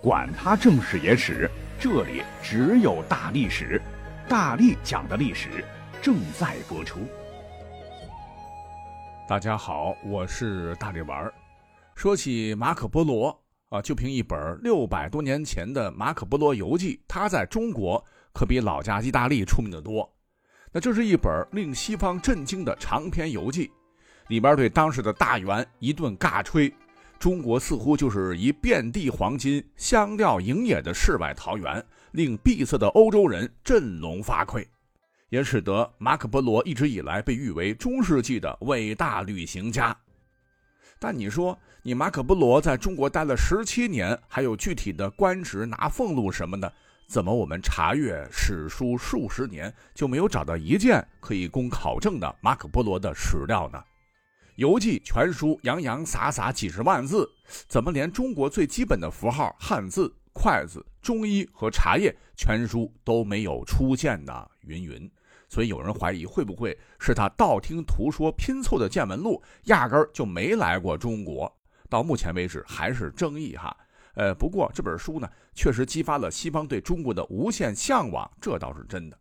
管他正史野史，这里只有大历史，大力讲的历史正在播出。大家好，我是大力丸。说起马可波罗啊，就凭一本六百多年前的《马可波罗游记》，他在中国可比老家意大利出名的多。那这是一本令西方震惊的长篇游记，里边对当时的大元一顿尬吹。中国似乎就是一遍地黄金、香料营野的世外桃源，令闭塞的欧洲人振聋发聩，也使得马可·波罗一直以来被誉为中世纪的伟大旅行家。但你说，你马可·波罗在中国待了十七年，还有具体的官职、拿俸禄什么的，怎么我们查阅史书数十年就没有找到一件可以供考证的马可·波罗的史料呢？游记全书洋洋洒洒几十万字，怎么连中国最基本的符号汉字、筷子、中医和茶叶全书都没有出现呢？云云。所以有人怀疑，会不会是他道听途说拼凑的见闻录，压根儿就没来过中国？到目前为止还是争议哈。呃，不过这本书呢，确实激发了西方对中国的无限向往，这倒是真的。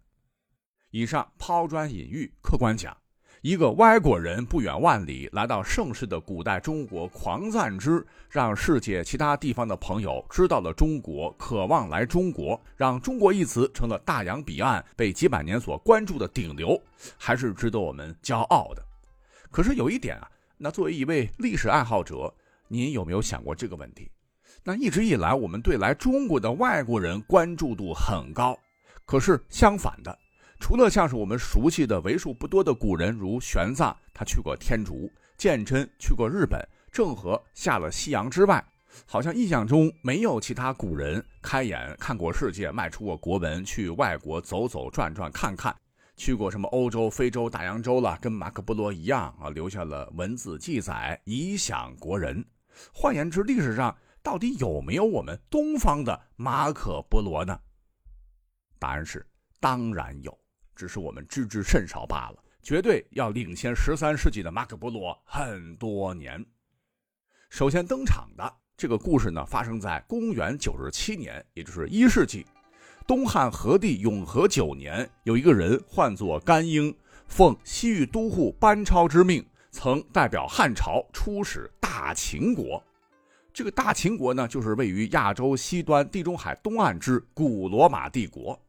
以上抛砖引玉，客观讲。一个外国人不远万里来到盛世的古代中国，狂赞之，让世界其他地方的朋友知道了中国，渴望来中国，让中国一词成了大洋彼岸被几百年所关注的顶流，还是值得我们骄傲的。可是有一点啊，那作为一位历史爱好者，您有没有想过这个问题？那一直以来，我们对来中国的外国人关注度很高，可是相反的。除了像是我们熟悉的为数不多的古人，如玄奘，他去过天竺；鉴真去过日本；郑和下了西洋之外，好像印象中没有其他古人开眼看过世界，迈出过国门，去外国走走转转看看，去过什么欧洲、非洲、大洋洲了，跟马可波罗一样啊，留下了文字记载，以享国人。换言之，历史上到底有没有我们东方的马可波罗呢？答案是，当然有。只是我们知之甚少罢了，绝对要领先十三世纪的马可·波罗很多年。首先登场的这个故事呢，发生在公元九十七年，也就是一世纪。东汉和帝永和九年，有一个人唤作甘英，奉西域都护班超之命，曾代表汉朝出使大秦国。这个大秦国呢，就是位于亚洲西端地中海东岸之古罗马帝国。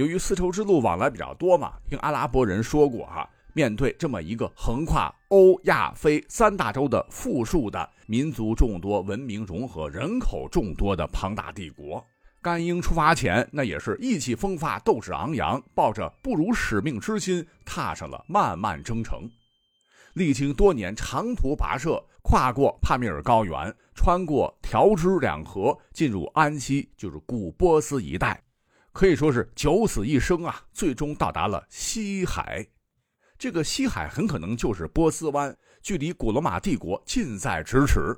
由于丝绸之路往来比较多嘛，听阿拉伯人说过哈，面对这么一个横跨欧亚非三大洲的富庶的民族众多、文明融合、人口众多的庞大帝国，甘英出发前那也是意气风发、斗志昂扬，抱着不辱使命之心，踏上了漫漫征程。历经多年长途跋涉，跨过帕米尔高原，穿过条支两河，进入安息，就是古波斯一带。可以说是九死一生啊，最终到达了西海。这个西海很可能就是波斯湾，距离古罗马帝国近在咫尺。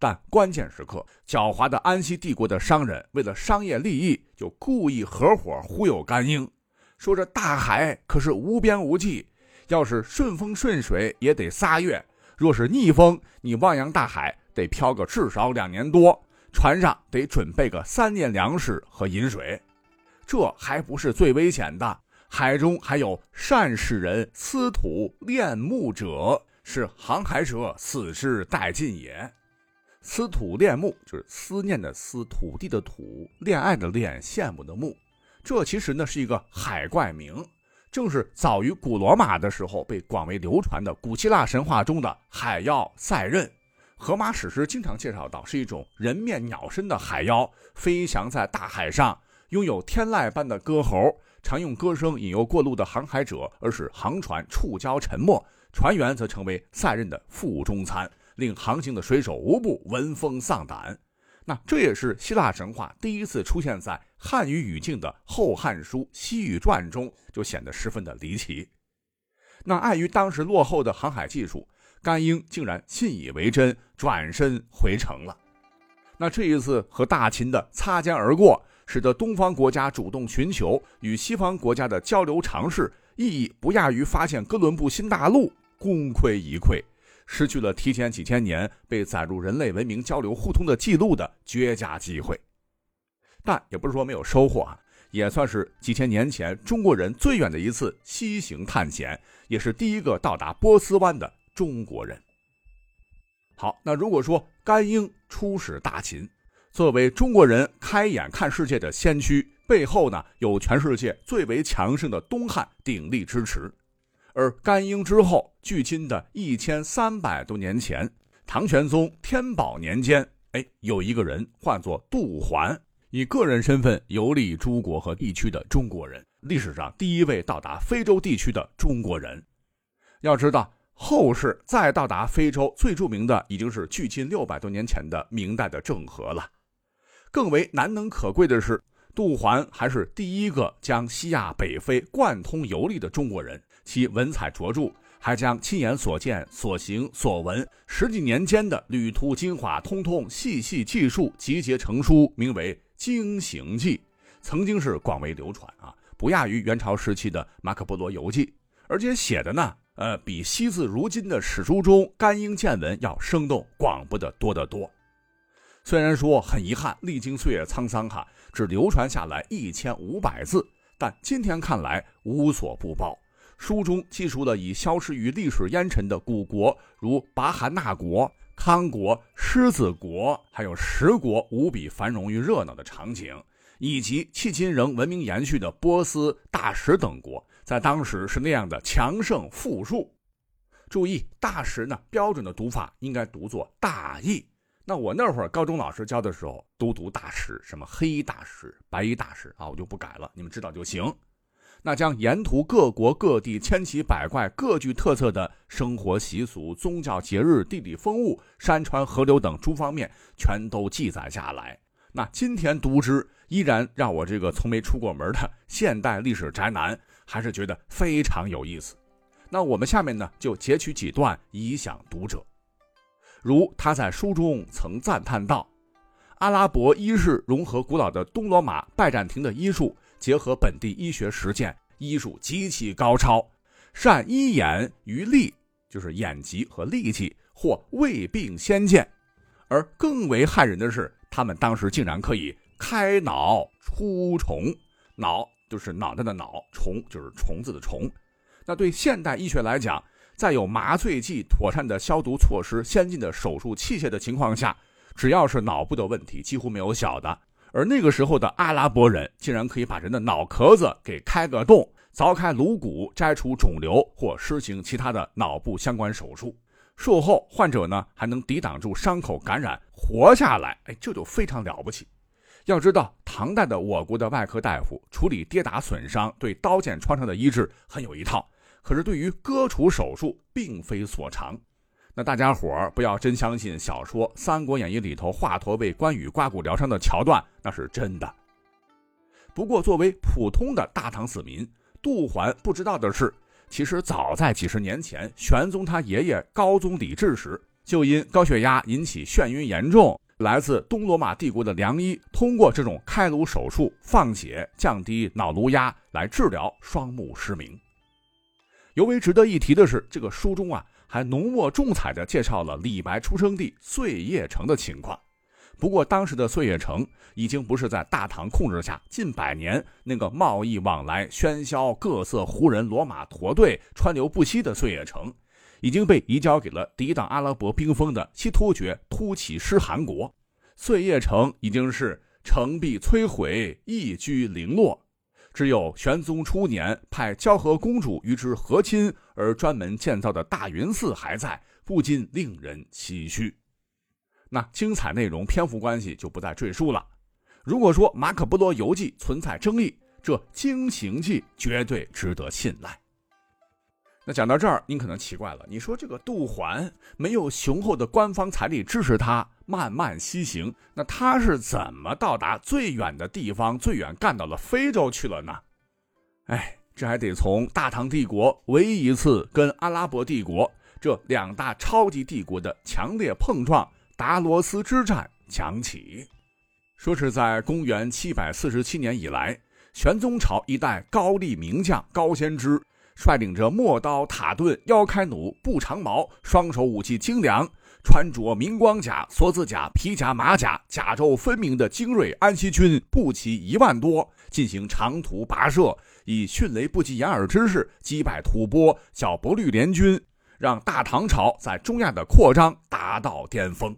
但关键时刻，狡猾的安息帝国的商人为了商业利益，就故意合伙忽悠甘英，说这大海可是无边无际，要是顺风顺水也得仨月，若是逆风，你汪洋大海得漂个至少两年多，船上得准备个三年粮食和饮水。这还不是最危险的，海中还有善使人思土恋木者，是航海者死之殆尽也。思土恋木就是思念的思，土地的土，恋爱的恋，羡慕的慕。这其实呢是一个海怪名，正是早于古罗马的时候被广为流传的古希腊神话中的海妖塞壬。荷马史诗经常介绍到，是一种人面鸟身的海妖，飞翔在大海上。拥有天籁般的歌喉，常用歌声引诱过路的航海者，而使航船触礁沉没；船员则成为赛壬的腹中餐，令航行的水手无不闻风丧胆。那这也是希腊神话第一次出现在汉语语境的《后汉书·西域传》中，就显得十分的离奇。那碍于当时落后的航海技术，甘英竟然信以为真，转身回城了。那这一次和大秦的擦肩而过。使得东方国家主动寻求与西方国家的交流尝试，意义不亚于发现哥伦布新大陆，功亏一篑，失去了提前几千年被载入人类文明交流互通的记录的绝佳机会。但也不是说没有收获啊，也算是几千年前中国人最远的一次西行探险，也是第一个到达波斯湾的中国人。好，那如果说甘英出使大秦，作为中国人开眼看世界的先驱，背后呢有全世界最为强盛的东汉鼎力支持。而甘英之后，距今的一千三百多年前，唐玄宗天宝年间，哎，有一个人唤作杜环，以个人身份游历诸国和地区的中国人，历史上第一位到达非洲地区的中国人。要知道，后世再到达非洲最著名的，已经是距今六百多年前的明代的郑和了。更为难能可贵的是，杜环还是第一个将西亚北非贯通游历的中国人。其文采卓著，还将亲眼所见、所行、所闻十几年间的旅途精华，通通细细记述，集结成书，名为《经行记》，曾经是广为流传啊，不亚于元朝时期的《马可·波罗游记》，而且写的呢，呃，比惜字如金的史书中干英见闻要生动广博的多得多。虽然说很遗憾，历经岁月沧桑哈，只流传下来一千五百字，但今天看来无所不包。书中记述了已消失于历史烟尘的古国，如拔汗纳国、康国、狮子国，还有十国无比繁荣与热闹的场景，以及迄今仍文明延续的波斯、大食等国，在当时是那样的强盛富庶。注意，大食呢，标准的读法应该读作大义。那我那会儿高中老师教的时候都读大食，什么黑大食、白大食啊，我就不改了，你们知道就行。那将沿途各国各地千奇百怪、各具特色的生活习俗、宗教节日、地理风物、山川河流等诸方面全都记载下来。那今天读之，依然让我这个从没出过门的 现代历史宅男，还是觉得非常有意思。那我们下面呢，就截取几段以享读者。如他在书中曾赞叹道：“阿拉伯医事融合古老的东罗马拜占庭的医术。”结合本地医学实践，医术极其高超，善医眼于利，就是眼疾和痢疾或未病先见。而更为骇人的是，他们当时竟然可以开脑出虫，脑就是脑袋的脑，虫就是虫子的虫。那对现代医学来讲，在有麻醉剂、妥善的消毒措施、先进的手术器械的情况下，只要是脑部的问题，几乎没有小的。而那个时候的阿拉伯人竟然可以把人的脑壳子给开个洞，凿开颅骨，摘除肿瘤，或施行其他的脑部相关手术。术后患者呢还能抵挡住伤口感染，活下来。哎，这就非常了不起。要知道，唐代的我国的外科大夫处理跌打损伤、对刀剑创伤的医治很有一套，可是对于割除手术并非所长。那大家伙儿不要真相信小说《三国演义》里头华佗为关羽刮骨疗伤的桥段，那是真的。不过，作为普通的大唐子民，杜环不知道的是，其实早在几十年前，玄宗他爷爷高宗李治时，就因高血压引起眩晕严重，来自东罗马帝国的良医通过这种开颅手术放血，降低脑颅压来治疗双目失明。尤为值得一提的是，这个书中啊。还浓墨重彩地介绍了李白出生地碎叶城的情况。不过，当时的碎叶城已经不是在大唐控制下近百年那个贸易往来喧嚣、各色胡人、骡马驼队川流不息的碎叶城，已经被移交给了抵挡阿拉伯兵锋的西突厥突骑师汗国。碎叶城已经是城壁摧毁，一居零落。只有玄宗初年派交河公主与之和亲而专门建造的大云寺还在，不禁令人唏嘘。那精彩内容、篇幅关系就不再赘述了。如果说《马可·波罗游记》存在争议，这《经行记》绝对值得信赖。那讲到这儿，您可能奇怪了，你说这个杜环没有雄厚的官方财力支持他慢慢西行，那他是怎么到达最远的地方，最远干到了非洲去了呢？哎，这还得从大唐帝国唯一一次跟阿拉伯帝国这两大超级帝国的强烈碰撞——达罗斯之战讲起。说是在公元七百四十七年以来，玄宗朝一代高丽名将高仙芝。率领着陌刀、塔盾、腰开弩、步长矛，双手武器精良，穿着明光甲、锁子甲、皮甲、马甲，甲胄分明的精锐安西军步骑一万多，进行长途跋涉，以迅雷不及掩耳之势击败吐蕃、小勃律联军，让大唐朝在中亚的扩张达到巅峰。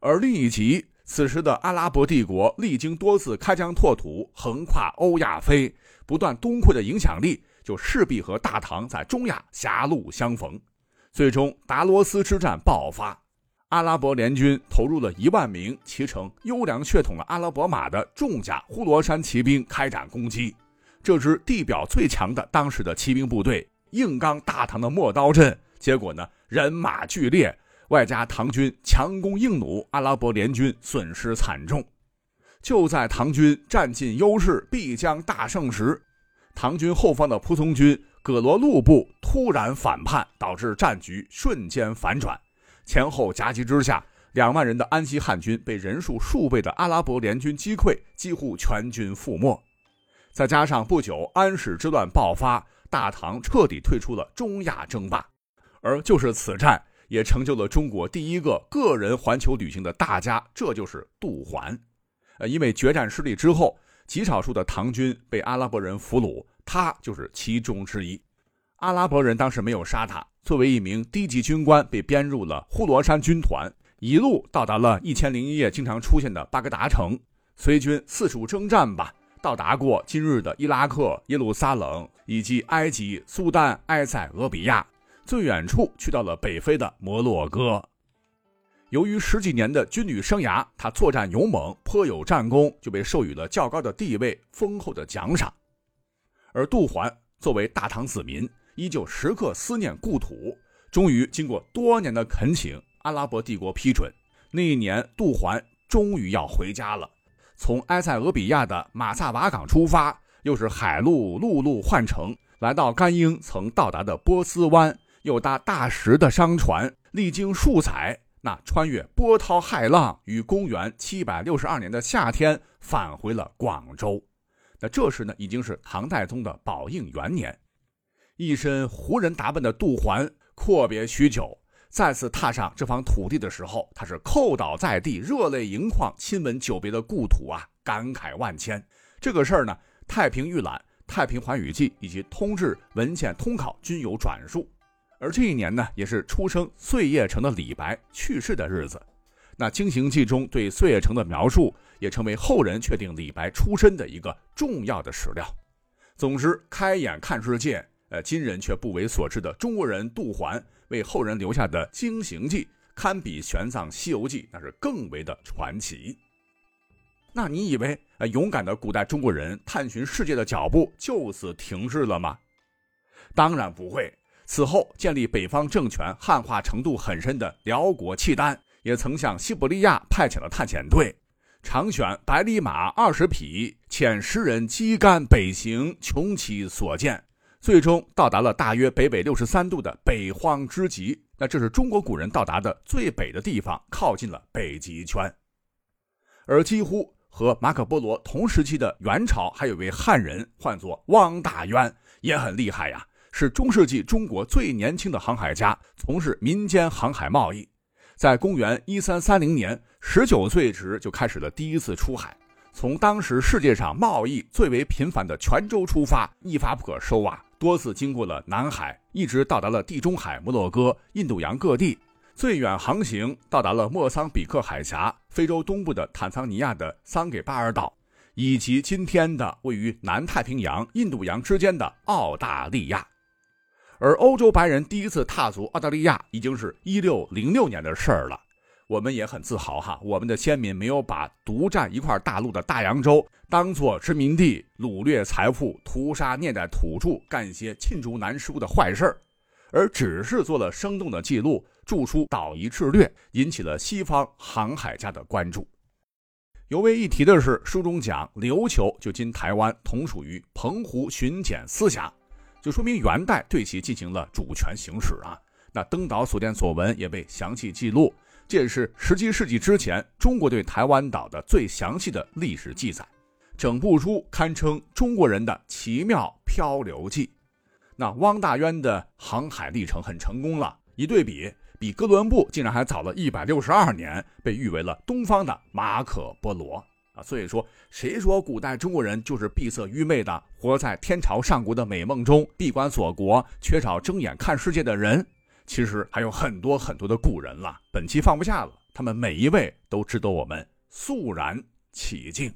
而另一极，此时的阿拉伯帝国历经多次开疆拓土，横跨欧亚非，不断东扩的影响力，就势必和大唐在中亚狭路相逢。最终，达罗斯之战爆发，阿拉伯联军投入了一万名骑乘优良血统的阿拉伯马的重甲呼罗珊骑兵开展攻击。这支地表最强的当时的骑兵部队硬刚大唐的陌刀阵，结果呢，人马剧烈，外加唐军强攻硬弩，阿拉伯联军损失惨重。就在唐军占尽优势、必将大胜时，唐军后方的仆从军。葛罗禄部突然反叛，导致战局瞬间反转。前后夹击之下，两万人的安西汉军被人数数倍的阿拉伯联军击溃，几乎全军覆没。再加上不久安史之乱爆发，大唐彻底退出了中亚争霸。而就是此战，也成就了中国第一个个人环球旅行的大家，这就是杜环。呃，因为决战失利之后，极少数的唐军被阿拉伯人俘虏。他就是其中之一。阿拉伯人当时没有杀他，作为一名低级军官，被编入了呼罗珊军团，一路到达了《一千零一夜》经常出现的巴格达城。随军四处征战吧，到达过今日的伊拉克、耶路撒冷以及埃及、苏丹、埃塞俄比亚，最远处去到了北非的摩洛哥。由于十几年的军旅生涯，他作战勇猛，颇有战功，就被授予了较高的地位、丰厚的奖赏。而杜环作为大唐子民，依旧时刻思念故土。终于经过多年的恳请，阿拉伯帝国批准。那一年，杜环终于要回家了。从埃塞俄比亚的马萨瓦港出发，又是海路、陆路换乘，来到甘英曾到达的波斯湾，又搭大石的商船，历经数载，那穿越波涛骇浪，于公元七百六十二年的夏天返回了广州。那这时呢，已经是唐太宗的宝应元年，一身胡人打扮的杜环阔别许久，再次踏上这方土地的时候，他是叩倒在地，热泪盈眶，亲吻久别的故土啊，感慨万千。这个事儿呢，《太平御览》《太平寰宇记》以及《通志文献通考》均有转述。而这一年呢，也是出生碎叶城的李白去世的日子。那《经行记》中对碎叶城的描述。也成为后人确定李白出身的一个重要的史料。总之，开眼看世界，呃，今人却不为所知的中国人杜环为后人留下的《经行记》，堪比玄奘《西游记》，那是更为的传奇。那你以为，呃，勇敢的古代中国人探寻世界的脚步就此停滞了吗？当然不会。此后，建立北方政权、汉化程度很深的辽国契丹，也曾向西伯利亚派遣了探险队。常选百里马二十匹，遣十人击竿北行，穷其所见，最终到达了大约北纬六十三度的北荒之极。那这是中国古人到达的最北的地方，靠近了北极圈。而几乎和马可波罗同时期的元朝，还有位汉人，唤作汪大渊，也很厉害呀，是中世纪中国最年轻的航海家，从事民间航海贸易。在公元一三三零年，十九岁时就开始了第一次出海，从当时世界上贸易最为频繁的泉州出发，一发不可收啊！多次经过了南海，一直到达了地中海、摩洛哥、印度洋各地，最远航行到达了莫桑比克海峡、非洲东部的坦桑尼亚的桑给巴尔岛，以及今天的位于南太平洋、印度洋之间的澳大利亚。而欧洲白人第一次踏足澳大利亚，已经是一六零六年的事儿了。我们也很自豪哈，我们的先民没有把独占一块大陆的大洋洲当做殖民地，掳掠财富、屠杀虐待土著、干一些罄竹难书的坏事儿，而只是做了生动的记录，著书岛夷志略，引起了西方航海家的关注。尤为一提的是，书中讲琉球就今台湾，同属于澎湖巡检司辖。就说明元代对其进行了主权行使啊。那登岛所见所闻也被详细记录，这也是十七世纪之前中国对台湾岛的最详细的历史记载。整部书堪称中国人的奇妙漂流记。那汪大渊的航海历程很成功了，一对比，比哥伦布竟然还早了一百六十二年，被誉为了东方的马可波罗。所以说，谁说古代中国人就是闭塞愚昧的，活在天朝上国的美梦中，闭关锁国，缺少睁眼看世界的人？其实还有很多很多的古人了，本期放不下了，他们每一位都值得我们肃然起敬。